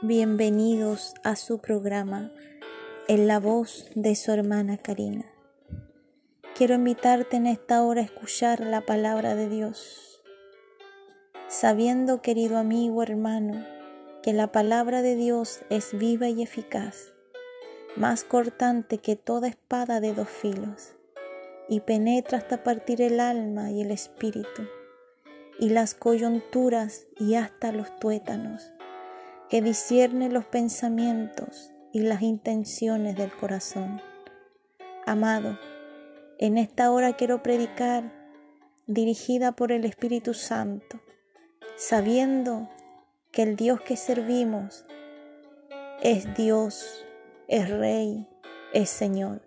Bienvenidos a su programa En la voz de su hermana Karina. Quiero invitarte en esta hora a escuchar la palabra de Dios, sabiendo, querido amigo, hermano, que la palabra de Dios es viva y eficaz, más cortante que toda espada de dos filos, y penetra hasta partir el alma y el espíritu, y las coyunturas y hasta los tuétanos que discierne los pensamientos y las intenciones del corazón. Amado, en esta hora quiero predicar dirigida por el Espíritu Santo, sabiendo que el Dios que servimos es Dios, es Rey, es Señor.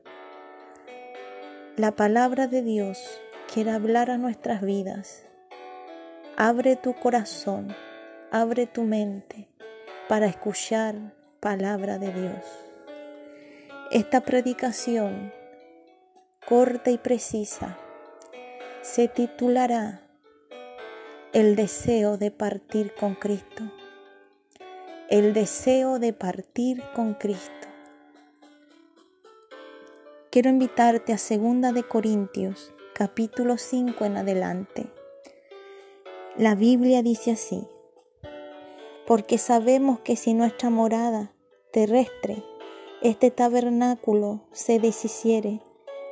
La palabra de Dios quiere hablar a nuestras vidas. Abre tu corazón, abre tu mente para escuchar palabra de Dios. Esta predicación corta y precisa se titulará El deseo de partir con Cristo. El deseo de partir con Cristo. Quiero invitarte a Segunda de Corintios, capítulo 5 en adelante. La Biblia dice así: porque sabemos que si nuestra morada terrestre, este tabernáculo, se deshiciere,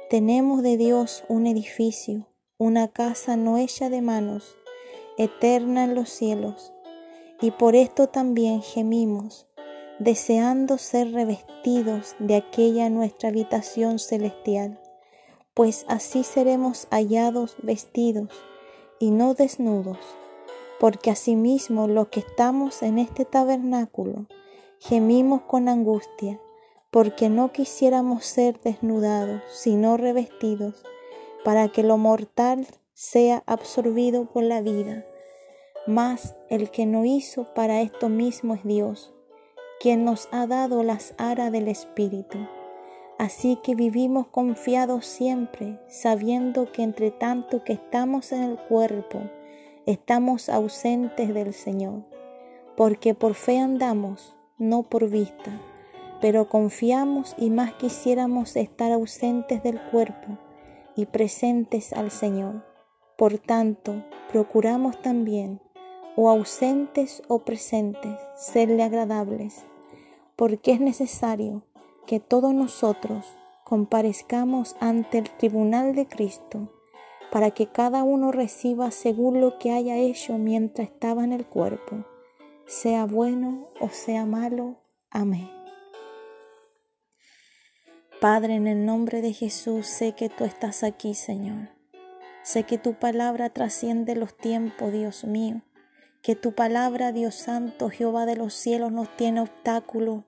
tenemos de Dios un edificio, una casa no hecha de manos, eterna en los cielos, y por esto también gemimos, deseando ser revestidos de aquella nuestra habitación celestial, pues así seremos hallados vestidos y no desnudos porque asimismo los que estamos en este tabernáculo gemimos con angustia, porque no quisiéramos ser desnudados, sino revestidos, para que lo mortal sea absorbido por la vida. Mas el que no hizo para esto mismo es Dios, quien nos ha dado las aras del Espíritu. Así que vivimos confiados siempre, sabiendo que entre tanto que estamos en el cuerpo, estamos ausentes del Señor, porque por fe andamos, no por vista, pero confiamos y más quisiéramos estar ausentes del cuerpo y presentes al Señor. Por tanto, procuramos también, o ausentes o presentes, serle agradables, porque es necesario que todos nosotros comparezcamos ante el tribunal de Cristo para que cada uno reciba según lo que haya hecho mientras estaba en el cuerpo, sea bueno o sea malo. Amén. Padre, en el nombre de Jesús, sé que tú estás aquí, Señor. Sé que tu palabra trasciende los tiempos, Dios mío. Que tu palabra, Dios Santo, Jehová de los cielos, no tiene obstáculos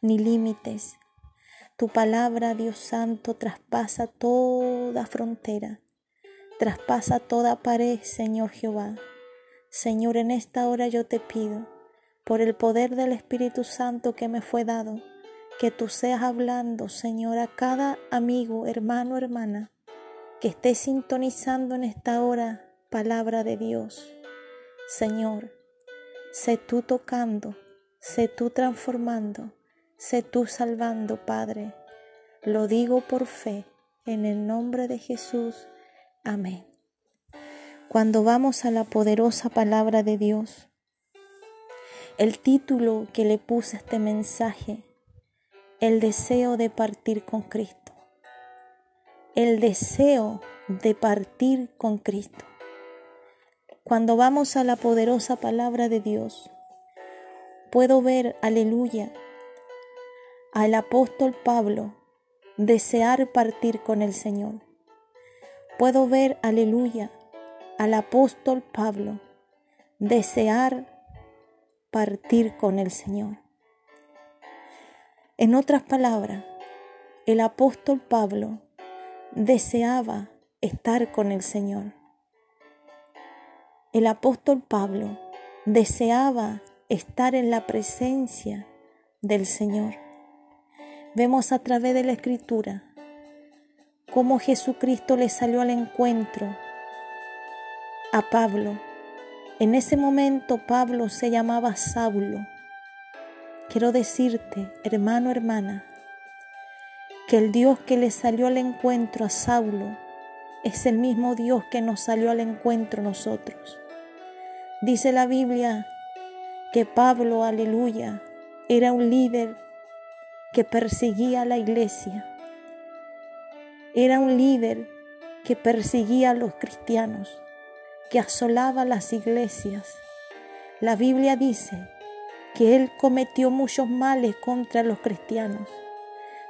ni límites. Tu palabra, Dios Santo, traspasa toda frontera traspasa toda pared, Señor Jehová. Señor, en esta hora yo te pido, por el poder del Espíritu Santo que me fue dado, que tú seas hablando, Señor, a cada amigo, hermano, hermana, que esté sintonizando en esta hora palabra de Dios. Señor, sé tú tocando, sé tú transformando, sé tú salvando, Padre. Lo digo por fe, en el nombre de Jesús. Amén. Cuando vamos a la poderosa palabra de Dios, el título que le puse a este mensaje, el deseo de partir con Cristo. El deseo de partir con Cristo. Cuando vamos a la poderosa palabra de Dios, puedo ver, aleluya, al apóstol Pablo desear partir con el Señor puedo ver, aleluya, al apóstol Pablo desear partir con el Señor. En otras palabras, el apóstol Pablo deseaba estar con el Señor. El apóstol Pablo deseaba estar en la presencia del Señor. Vemos a través de la escritura cómo Jesucristo le salió al encuentro a Pablo. En ese momento Pablo se llamaba Saulo quiero decirte, hermano, hermana, que el Dios que le salió al encuentro a Saulo es el mismo Dios que nos salió al encuentro nosotros. Dice la Biblia que Pablo, aleluya, era un líder que perseguía a la iglesia. Era un líder que perseguía a los cristianos, que asolaba las iglesias. La Biblia dice que él cometió muchos males contra los cristianos,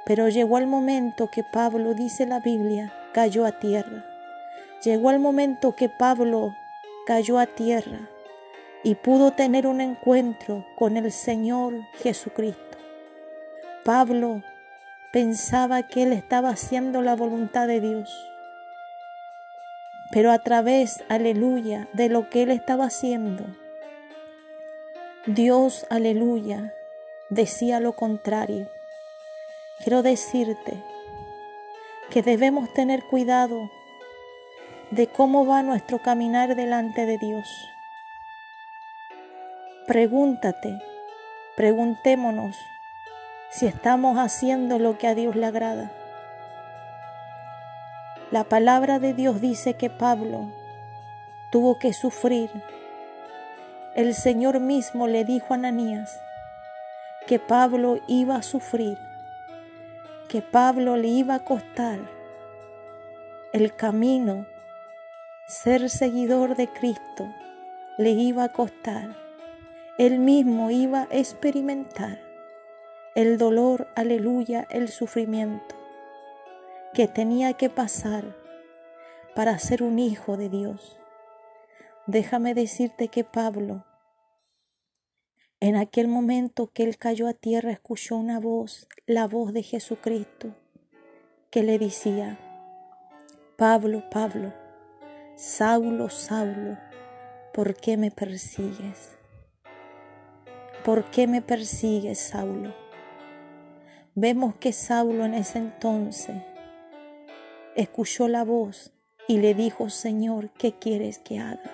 pero llegó el momento que Pablo, dice la Biblia, cayó a tierra. Llegó el momento que Pablo cayó a tierra y pudo tener un encuentro con el Señor Jesucristo. Pablo pensaba que él estaba haciendo la voluntad de Dios, pero a través, aleluya, de lo que él estaba haciendo, Dios, aleluya, decía lo contrario. Quiero decirte que debemos tener cuidado de cómo va nuestro caminar delante de Dios. Pregúntate, preguntémonos si estamos haciendo lo que a Dios le agrada. La palabra de Dios dice que Pablo tuvo que sufrir. El Señor mismo le dijo a Ananías que Pablo iba a sufrir, que Pablo le iba a costar el camino, ser seguidor de Cristo, le iba a costar él mismo iba a experimentar el dolor, aleluya, el sufrimiento que tenía que pasar para ser un hijo de Dios. Déjame decirte que Pablo, en aquel momento que él cayó a tierra, escuchó una voz, la voz de Jesucristo, que le decía, Pablo, Pablo, Saulo, Saulo, ¿por qué me persigues? ¿por qué me persigues, Saulo? Vemos que Saulo en ese entonces escuchó la voz y le dijo, Señor, ¿qué quieres que haga?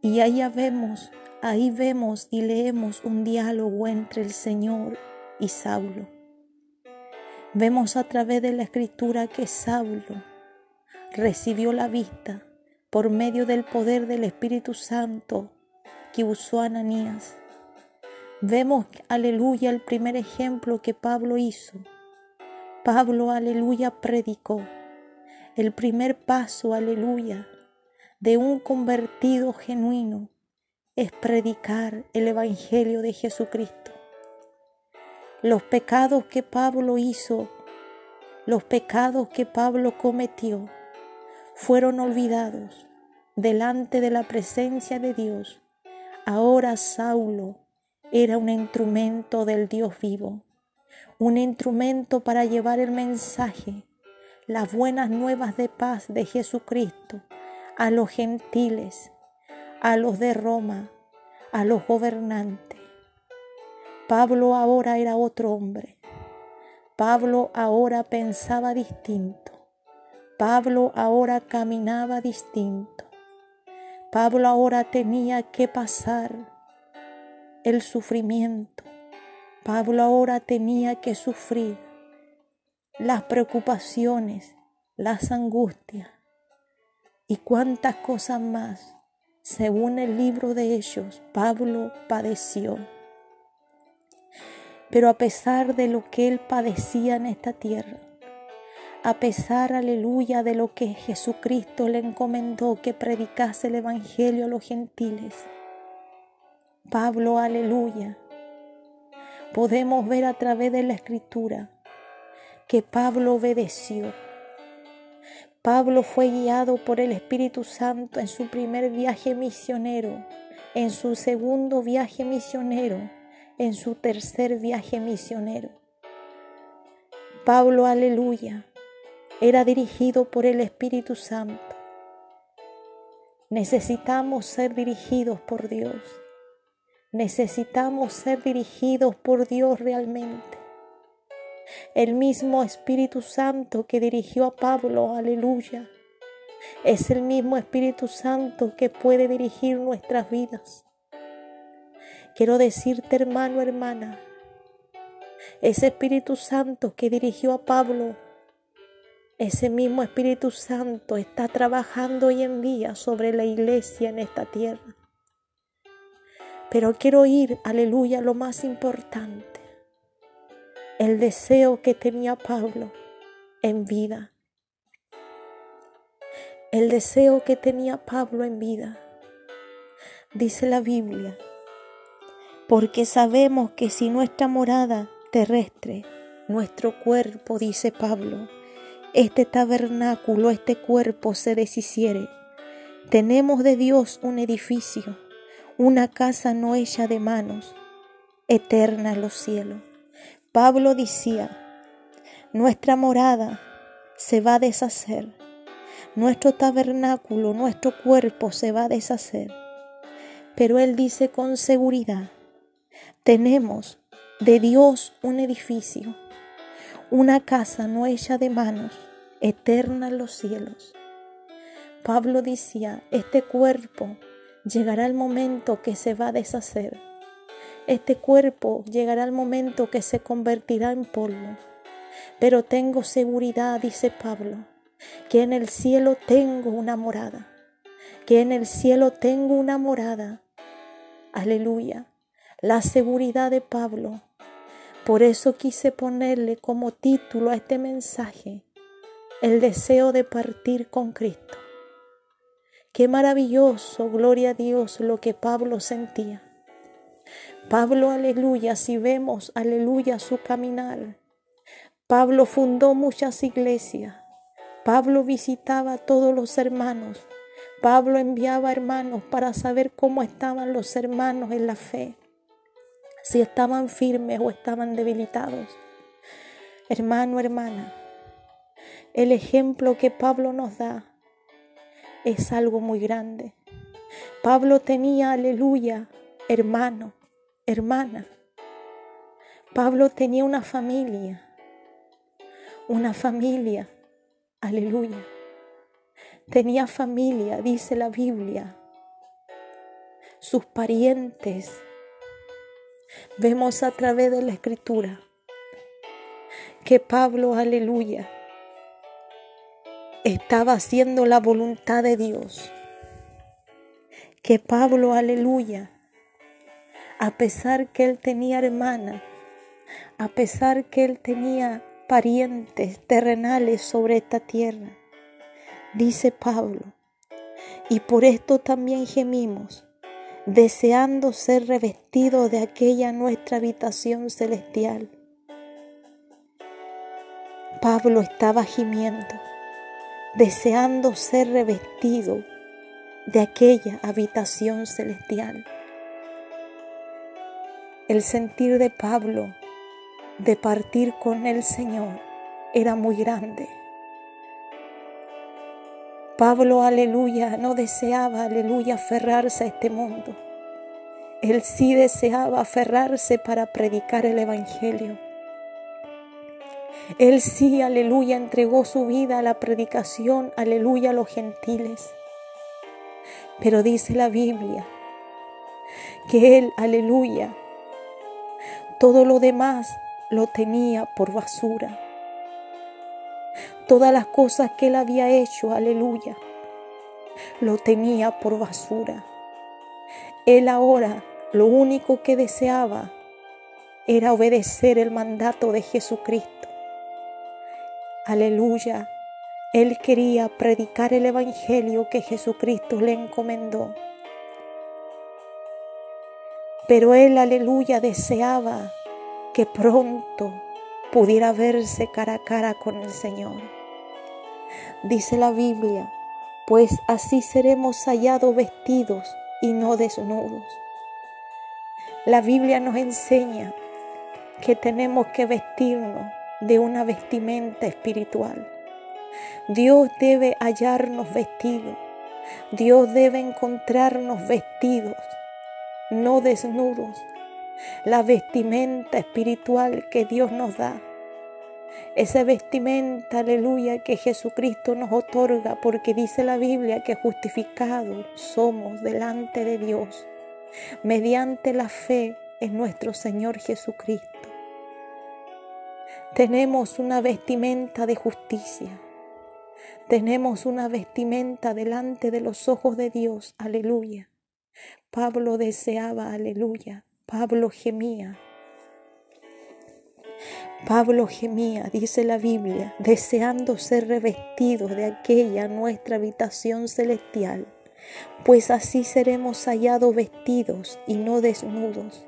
Y ahí vemos, ahí vemos y leemos un diálogo entre el Señor y Saulo. Vemos a través de la escritura que Saulo recibió la vista por medio del poder del Espíritu Santo que usó Ananías Vemos, aleluya, el primer ejemplo que Pablo hizo. Pablo, aleluya, predicó. El primer paso, aleluya, de un convertido genuino es predicar el Evangelio de Jesucristo. Los pecados que Pablo hizo, los pecados que Pablo cometió, fueron olvidados delante de la presencia de Dios. Ahora Saulo era un instrumento del Dios vivo, un instrumento para llevar el mensaje, las buenas nuevas de paz de Jesucristo a los gentiles, a los de Roma, a los gobernantes. Pablo ahora era otro hombre. Pablo ahora pensaba distinto. Pablo ahora caminaba distinto. Pablo ahora tenía que pasar el sufrimiento. Pablo ahora tenía que sufrir las preocupaciones, las angustias y cuántas cosas más. Según el libro de ellos, Pablo padeció. Pero a pesar de lo que él padecía en esta tierra, a pesar, aleluya, de lo que Jesucristo le encomendó que predicase el Evangelio a los gentiles, Pablo, aleluya. Podemos ver a través de la escritura que Pablo obedeció. Pablo fue guiado por el Espíritu Santo en su primer viaje misionero, en su segundo viaje misionero, en su tercer viaje misionero. Pablo, aleluya, era dirigido por el Espíritu Santo. Necesitamos ser dirigidos por Dios. Necesitamos ser dirigidos por Dios realmente. El mismo Espíritu Santo que dirigió a Pablo, aleluya, es el mismo Espíritu Santo que puede dirigir nuestras vidas. quiero decirte, hermano, hermana, ese Espíritu Santo que dirigió a Pablo, ese mismo Espíritu Santo está trabajando hoy en día sobre la iglesia en esta tierra. Pero quiero ir, aleluya, lo más importante, el deseo que tenía Pablo en vida. El deseo que tenía Pablo en vida. Dice la Biblia, porque sabemos que si nuestra morada terrestre, nuestro cuerpo, dice Pablo, este tabernáculo, este cuerpo se deshiciere, tenemos de Dios un edificio, una casa no hecha de manos, eterna los cielos. Pablo decía, nuestra morada se va a deshacer, nuestro tabernáculo, nuestro cuerpo se va a deshacer. Pero él dice con seguridad, tenemos de Dios un edificio, una casa no hecha de manos, eterna en los cielos. Pablo decía, este cuerpo llegará el momento que se va a deshacer. Este cuerpo llegará el momento que se convertirá en polvo. Pero tengo seguridad, dice Pablo, que en el cielo tengo una morada, que en el cielo tengo una morada. Aleluya. La seguridad de Pablo. Por eso quise ponerle como título a este mensaje, el deseo de partir con Cristo. Qué maravilloso, gloria a Dios, lo que Pablo sentía. Pablo, aleluya, si vemos, aleluya, su caminar, Pablo fundó muchas iglesias. Pablo visitaba a todos los hermanos. Pablo enviaba hermanos para saber cómo estaban los hermanos en la fe, si estaban firmes o estaban debilitados. Hermano, hermana, el ejemplo que Pablo nos da es algo muy grande. Pablo tenía, aleluya, hermano, hermana. Pablo tenía una familia una familia. Aleluya. Tenía familia, dice la Biblia. Sus parientes. Vemos a través de la escritura que Pablo, aleluya, estaba haciendo la voluntad de Dios. Que Pablo, aleluya, a pesar que él tenía hermana, a pesar que él tenía parientes terrenales sobre esta tierra, dice Pablo, y por esto también gemimos, deseando ser revestidos de aquella nuestra habitación celestial. Pablo estaba gimiendo, deseando ser revestido de aquella habitación celestial. El sentir de Pablo de partir con el Señor era muy grande. Pablo, aleluya, no deseaba, aleluya, aferrarse a este mundo. Él sí deseaba aferrarse para predicar el Evangelio. Él sí, aleluya, entregó su vida a la predicación, aleluya, a los gentiles. Pero dice la Biblia que Él, aleluya, todo lo demás lo tenía por basura. Todas las cosas que él había hecho, aleluya, lo tenía por basura. Él ahora lo único que deseaba era obedecer el mandato de Jesucristo. Aleluya. Él quería predicar el Evangelio que Jesucristo le encomendó. Pero él, aleluya, deseaba que pronto pudiera verse cara a cara con el Señor. Dice la Biblia, pues así seremos hallados vestidos y no desnudos. La Biblia nos enseña que tenemos que vestirnos de una vestimenta espiritual. Dios debe hallarnos vestidos. Dios debe encontrarnos vestidos, no desnudos, la vestimenta espiritual que Dios nos da. Esa vestimenta, aleluya, que Jesucristo nos otorga, porque dice la Biblia que justificados somos delante de Dios mediante la fe en nuestro Señor Jesucristo. Tenemos una vestimenta de justicia. Tenemos una vestimenta delante de los ojos de Dios. Aleluya. Pablo deseaba, aleluya. Pablo gemía. Pablo gemía, dice la Biblia, deseando ser revestidos de aquella nuestra habitación celestial, pues así seremos hallados vestidos y no desnudos.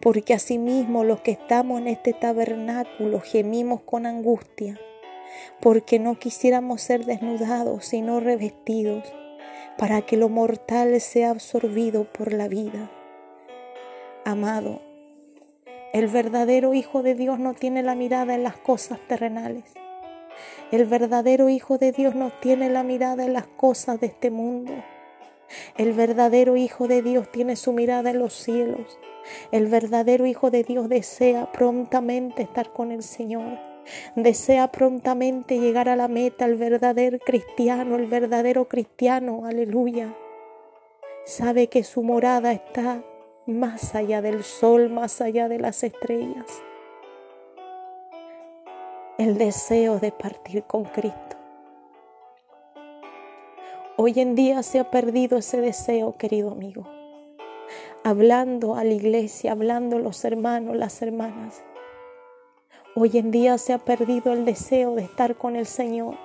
Porque asimismo los que estamos en este tabernáculo gemimos con angustia, porque no quisiéramos ser desnudados, sino revestidos, para que lo mortal sea absorbido por la vida. Amado, el verdadero Hijo de Dios no tiene la mirada en las cosas terrenales. El verdadero Hijo de Dios no tiene la mirada en las cosas de este mundo. El verdadero Hijo de Dios tiene su mirada en los cielos. El verdadero Hijo de Dios desea prontamente estar con el Señor. Desea prontamente llegar a la meta. El verdadero cristiano, el verdadero cristiano, aleluya. Sabe que su morada está más allá del sol, más allá de las estrellas. El deseo de partir con Cristo. Hoy en día se ha perdido ese deseo, querido amigo. Hablando a la iglesia, hablando los hermanos, las hermanas. Hoy en día se ha perdido el deseo de estar con el Señor.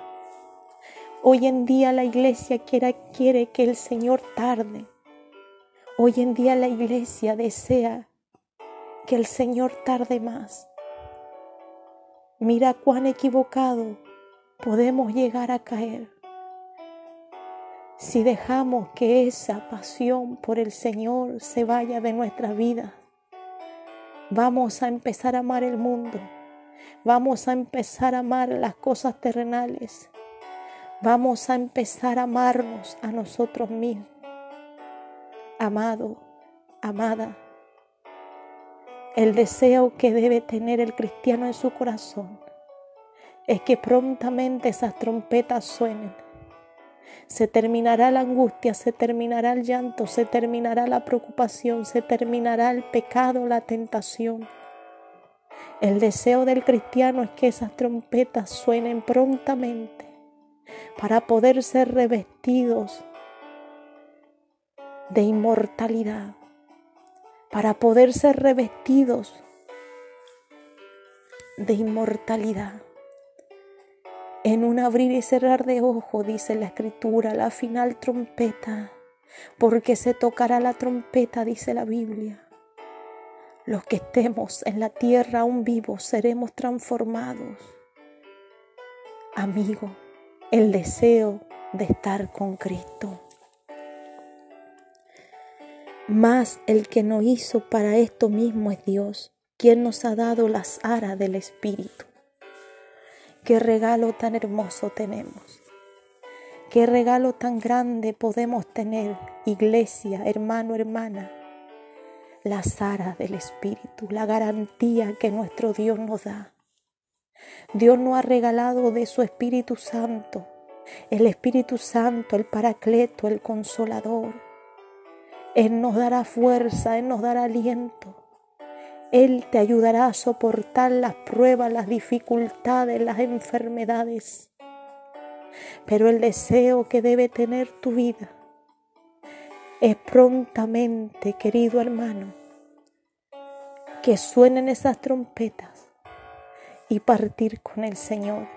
Hoy en día la iglesia quiere, quiere que el Señor tarde Hoy en día la iglesia desea que el Señor tarde más. Mira cuán equivocado podemos llegar a caer si dejamos que esa pasión por el Señor se vaya de nuestra vida. Vamos a empezar a amar el mundo. Vamos a empezar a amar las cosas terrenales. Vamos a empezar a amarnos a nosotros mismos amado, amada. El deseo que debe tener el cristiano en su corazón es que prontamente esas trompetas suenen. Se terminará la angustia, se terminará el llanto, se terminará la preocupación, se terminará el pecado, la tentación. El deseo del cristiano es que esas trompetas suenen prontamente para poder ser revestidos de inmortalidad para poder ser revestidos de inmortalidad. En un abrir y cerrar de ojos, dice la escritura, la final trompeta, porque se tocará la trompeta, dice la Biblia. Los que estemos en la tierra aún vivos seremos transformados. Amigo, el deseo de estar con Cristo. Mas el que nos hizo para esto mismo es Dios, quien nos ha dado las aras del Espíritu. Qué regalo tan hermoso tenemos. Qué regalo tan grande podemos tener, iglesia, hermano, hermana. Las aras del Espíritu, la garantía que nuestro Dios nos da. Dios nos ha regalado de su Espíritu Santo, el Espíritu Santo, el Paracleto, el Consolador él nos dará fuerza, Él nos dará aliento. Él te ayudará a soportar las pruebas, las dificultades, las enfermedades. Pero el deseo que debe tener tu vida es prontamente, querido hermano, que suenen esas trompetas y partir con el Señor.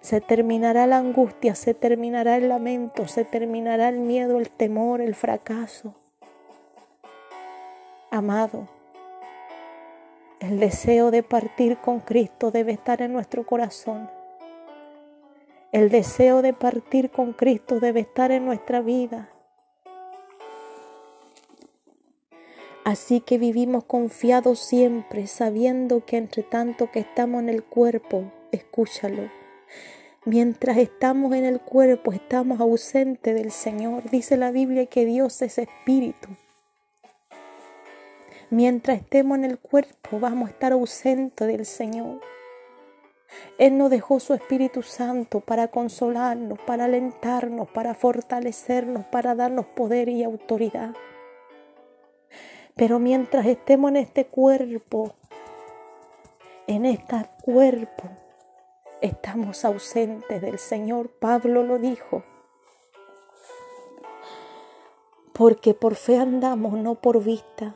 Se terminará la angustia, se terminará el lamento, se terminará el miedo, el temor, el fracaso. Amado, el deseo de partir con Cristo debe estar en nuestro corazón. El deseo de partir con Cristo debe estar en nuestra vida. Así que vivimos confiados siempre, sabiendo que entre tanto que estamos en el cuerpo, escúchalo, Mientras estamos en el cuerpo, estamos ausentes del Señor. Dice la Biblia que Dios es espíritu. Mientras estemos en el cuerpo, vamos a estar ausentes del Señor. Él nos dejó su Espíritu Santo para consolarnos, para alentarnos, para fortalecernos, para darnos poder y autoridad. Pero mientras estemos en este cuerpo, en este cuerpo, estamos ausentes del Señor. Pablo lo dijo. Porque por fe andamos, no por vista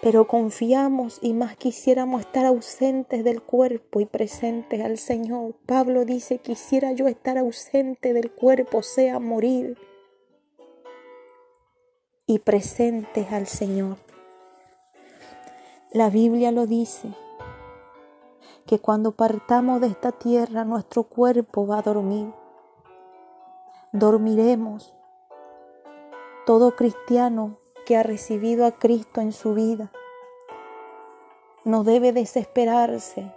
pero confiamos y más quisiéramos estar ausentes del cuerpo y presentes al Señor. Pablo dice, quisiera yo estar ausente del cuerpo, sea morir, y presentes al Señor. La Biblia lo dice, que cuando partamos de esta tierra nuestro cuerpo va a dormir. Dormiremos. Todo cristiano que ha recibido a Cristo en su vida. No debe desesperarse,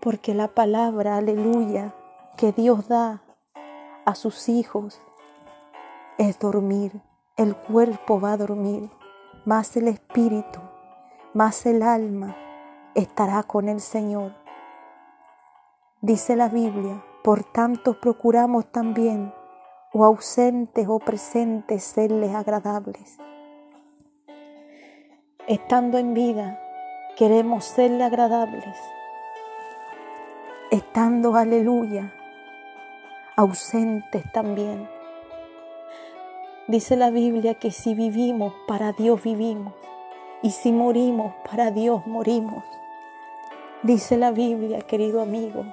porque la palabra, aleluya, que Dios da a sus hijos es dormir. El cuerpo va a dormir, más el espíritu, más el alma estará con el Señor. Dice la Biblia, por tanto procuramos también o ausentes o presentes, serles agradables. Estando en vida, queremos serle agradables. Estando, aleluya, ausentes también. Dice la Biblia que si vivimos, para Dios vivimos. Y si morimos, para Dios morimos. Dice la Biblia, querido amigo,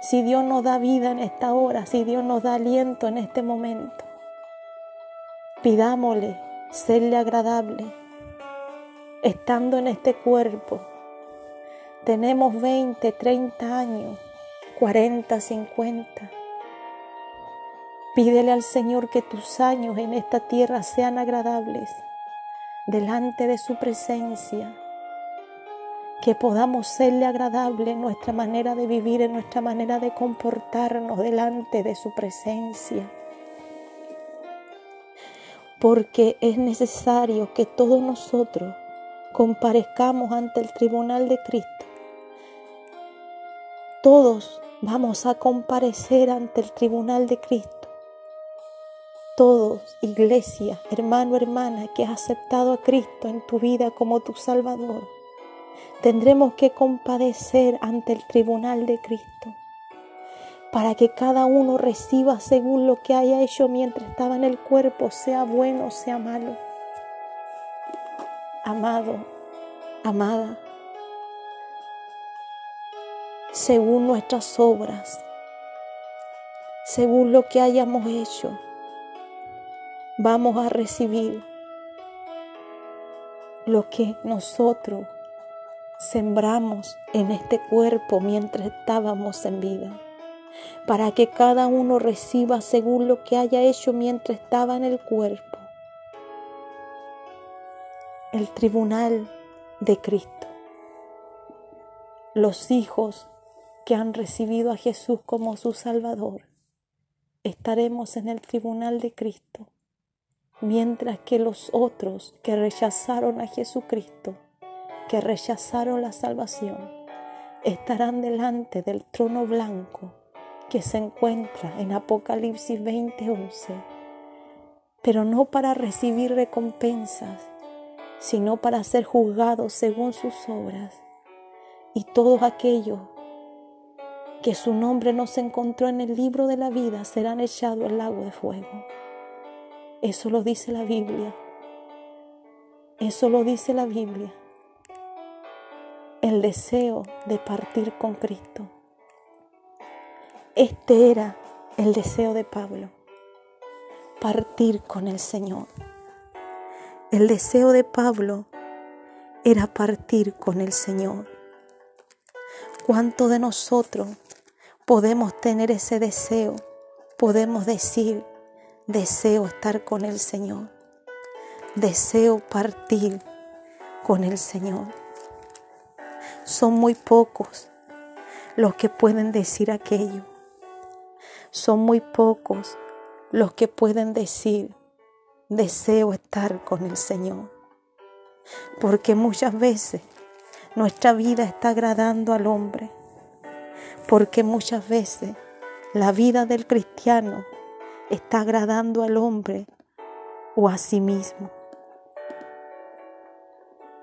si Dios nos da vida en esta hora, si Dios nos da aliento en este momento, pidámosle serle agradable, estando en este cuerpo. Tenemos 20, 30 años, 40, 50. Pídele al Señor que tus años en esta tierra sean agradables delante de su presencia que podamos serle agradable en nuestra manera de vivir, en nuestra manera de comportarnos delante de su presencia. Porque es necesario que todos nosotros comparezcamos ante el tribunal de Cristo. Todos vamos a comparecer ante el tribunal de Cristo. Todos, iglesia, hermano, hermana, que has aceptado a Cristo en tu vida como tu Salvador tendremos que compadecer ante el tribunal de Cristo para que cada uno reciba según lo que haya hecho mientras estaba en el cuerpo, sea bueno o sea malo. Amado, amada, según nuestras obras, según lo que hayamos hecho, vamos a recibir lo que nosotros sembramos en este cuerpo mientras estábamos en vida, para que cada uno reciba según lo que haya hecho mientras estaba en el cuerpo. El tribunal de Cristo. Los hijos que han recibido a Jesús como su Salvador, estaremos en el tribunal de Cristo, mientras que los otros que rechazaron a Jesucristo que rechazaron la salvación estarán delante del trono blanco que se encuentra en Apocalipsis 20:11, pero no para recibir recompensas, sino para ser juzgados según sus obras. Y todos aquellos que su nombre no se encontró en el libro de la vida serán echados al lago de fuego. Eso lo dice la Biblia. Eso lo dice la Biblia el deseo de partir con Cristo. Este era el deseo de Pablo, partir con el Señor. El deseo de Pablo era partir con el Señor. ¿Cuánto de nosotros podemos tener ese deseo? Podemos decir, deseo estar con el Señor. Deseo partir con el Señor. Son muy pocos los que pueden decir aquello. Son muy pocos los que pueden decir, deseo estar con el Señor. Porque muchas veces nuestra vida está agradando al hombre. Porque muchas veces la vida del cristiano está agradando al hombre o a sí mismo.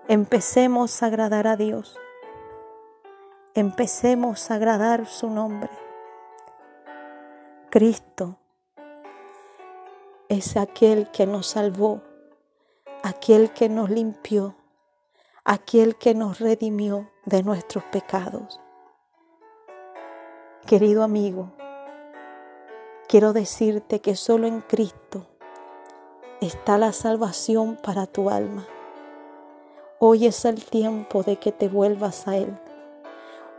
Empecemos a agradar a Dios. Empecemos a agradar su nombre. Cristo es aquel que nos salvó, aquel que nos limpió, aquel que nos redimió de nuestros pecados. Querido amigo, quiero decirte que solo en Cristo está la salvación para tu alma. Hoy es el tiempo de que te vuelvas a Él.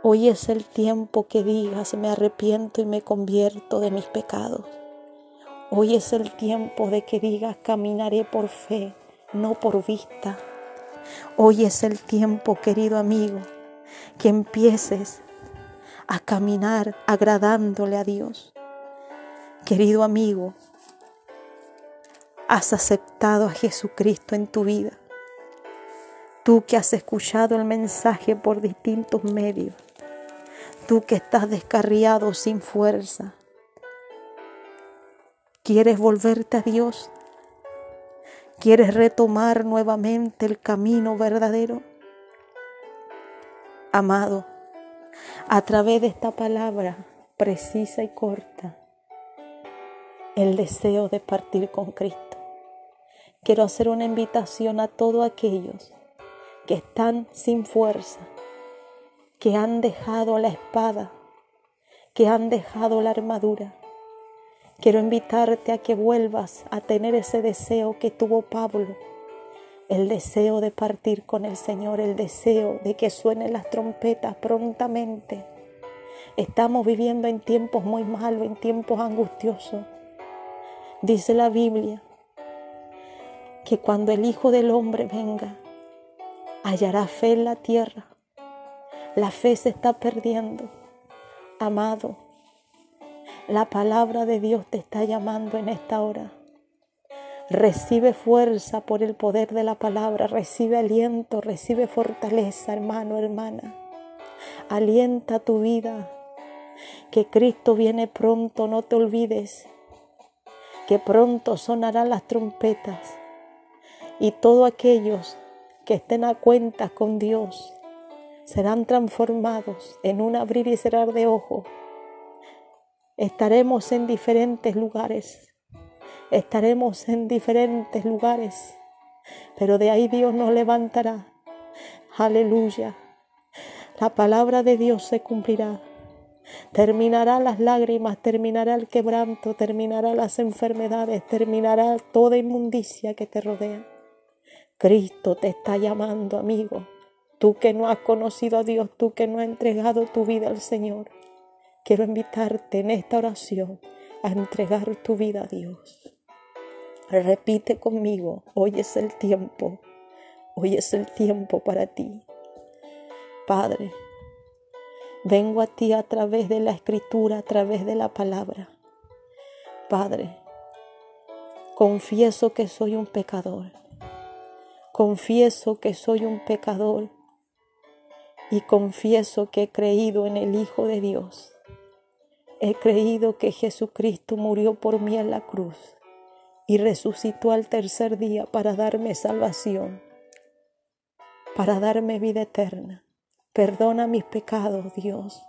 Hoy es el tiempo que digas, me arrepiento y me convierto de mis pecados. Hoy es el tiempo de que digas, caminaré por fe, no por vista. Hoy es el tiempo, querido amigo, que empieces a caminar agradándole a Dios. Querido amigo, has aceptado a Jesucristo en tu vida. Tú que has escuchado el mensaje por distintos medios. Tú que estás descarriado sin fuerza. ¿Quieres volverte a Dios? ¿Quieres retomar nuevamente el camino verdadero? Amado, a través de esta palabra precisa y corta, el deseo de partir con Cristo quiero hacer una invitación a todos aquellos que están sin fuerza, que han dejado la espada, que han dejado la armadura. Quiero invitarte a que vuelvas a tener ese deseo que tuvo Pablo, el deseo de partir con el Señor, el deseo de que suenen las trompetas prontamente. Estamos viviendo en tiempos muy malos, en tiempos angustiosos. Dice la Biblia que cuando el Hijo del Hombre venga, hallará fe en la tierra. La fe se está perdiendo. Amado, la palabra de Dios te está llamando en esta hora. Recibe fuerza por el poder de la palabra, recibe aliento, recibe fortaleza, hermano, hermana. Alienta tu vida, que Cristo viene pronto, no te olvides, que pronto sonarán las trompetas y todos aquellos que estén a cuenta con Dios serán transformados en un abrir y cerrar de ojos. Estaremos en diferentes lugares, estaremos en diferentes lugares, pero de ahí Dios nos levantará. Aleluya. La palabra de Dios se cumplirá. Terminará las lágrimas, terminará el quebranto, terminará las enfermedades, terminará toda inmundicia que te rodea. Cristo te está llamando, amigo. Tú que no has conocido a Dios, tú que no has entregado tu vida al Señor. Quiero invitarte en esta oración a entregar tu vida a Dios. Repite conmigo, hoy es el tiempo, hoy es el tiempo para ti. Padre, vengo a ti a través de la escritura, a través de la palabra. Padre, confieso que soy un pecador Confieso que soy un pecador y confieso que he creído en el Hijo de Dios. He creído que Jesucristo murió por mí en la cruz y resucitó al tercer día para darme salvación, para darme vida eterna. Perdona mis pecados, Dios.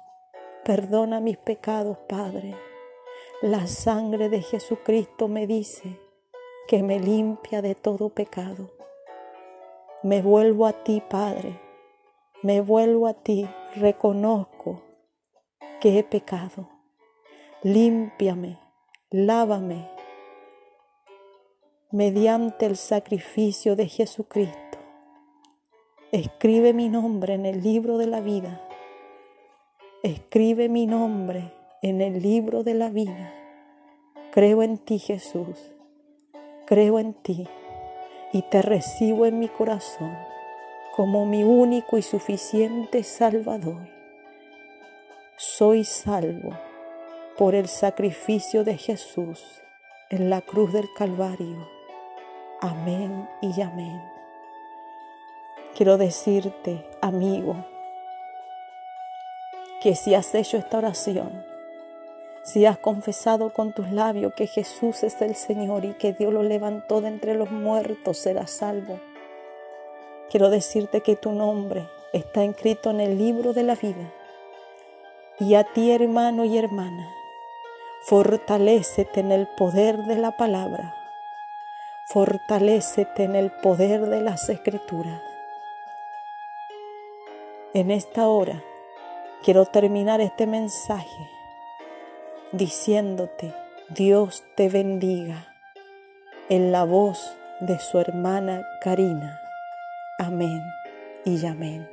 Perdona mis pecados, Padre. La sangre de Jesucristo me dice que me limpia de todo pecado. Me vuelvo a ti, Padre. Me vuelvo a ti. Reconozco que he pecado. Límpiame, lávame mediante el sacrificio de Jesucristo. Escribe mi nombre en el libro de la vida. Escribe mi nombre en el libro de la vida. Creo en ti, Jesús. Creo en ti y te recibo en mi corazón como mi único y suficiente Salvador. Soy salvo por el sacrificio de Jesús en la cruz del Calvario. Amén y amén. Quiero decirte, amigo, que si has hecho esta oración, Si has confesado con tus labios que Jesús es el Señor y que Dios lo levantó de entre los muertos, serás salvo. Quiero decirte que tu nombre está escrito en el libro de la vida. Y a ti, hermano y hermana, fortalécete en el poder de la palabra. Fortalécete en el poder de las escrituras. En esta hora quiero terminar este mensaje diciéndote, Dios te bendiga, en la voz de su hermana Karina. Amén y amén.